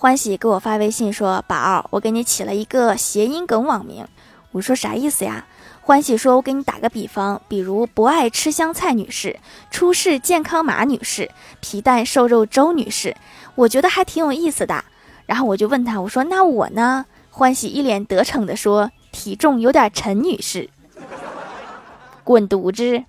欢喜给我发微信说：“宝儿，我给你起了一个谐音梗网名。”我说：“啥意思呀？”欢喜说：“我给你打个比方，比如不爱吃香菜女士、出事健康码女士、皮蛋瘦肉粥女士，我觉得还挺有意思的。”然后我就问他：“我说那我呢？”欢喜一脸得逞的说：“体重有点沉，女士，滚犊子！”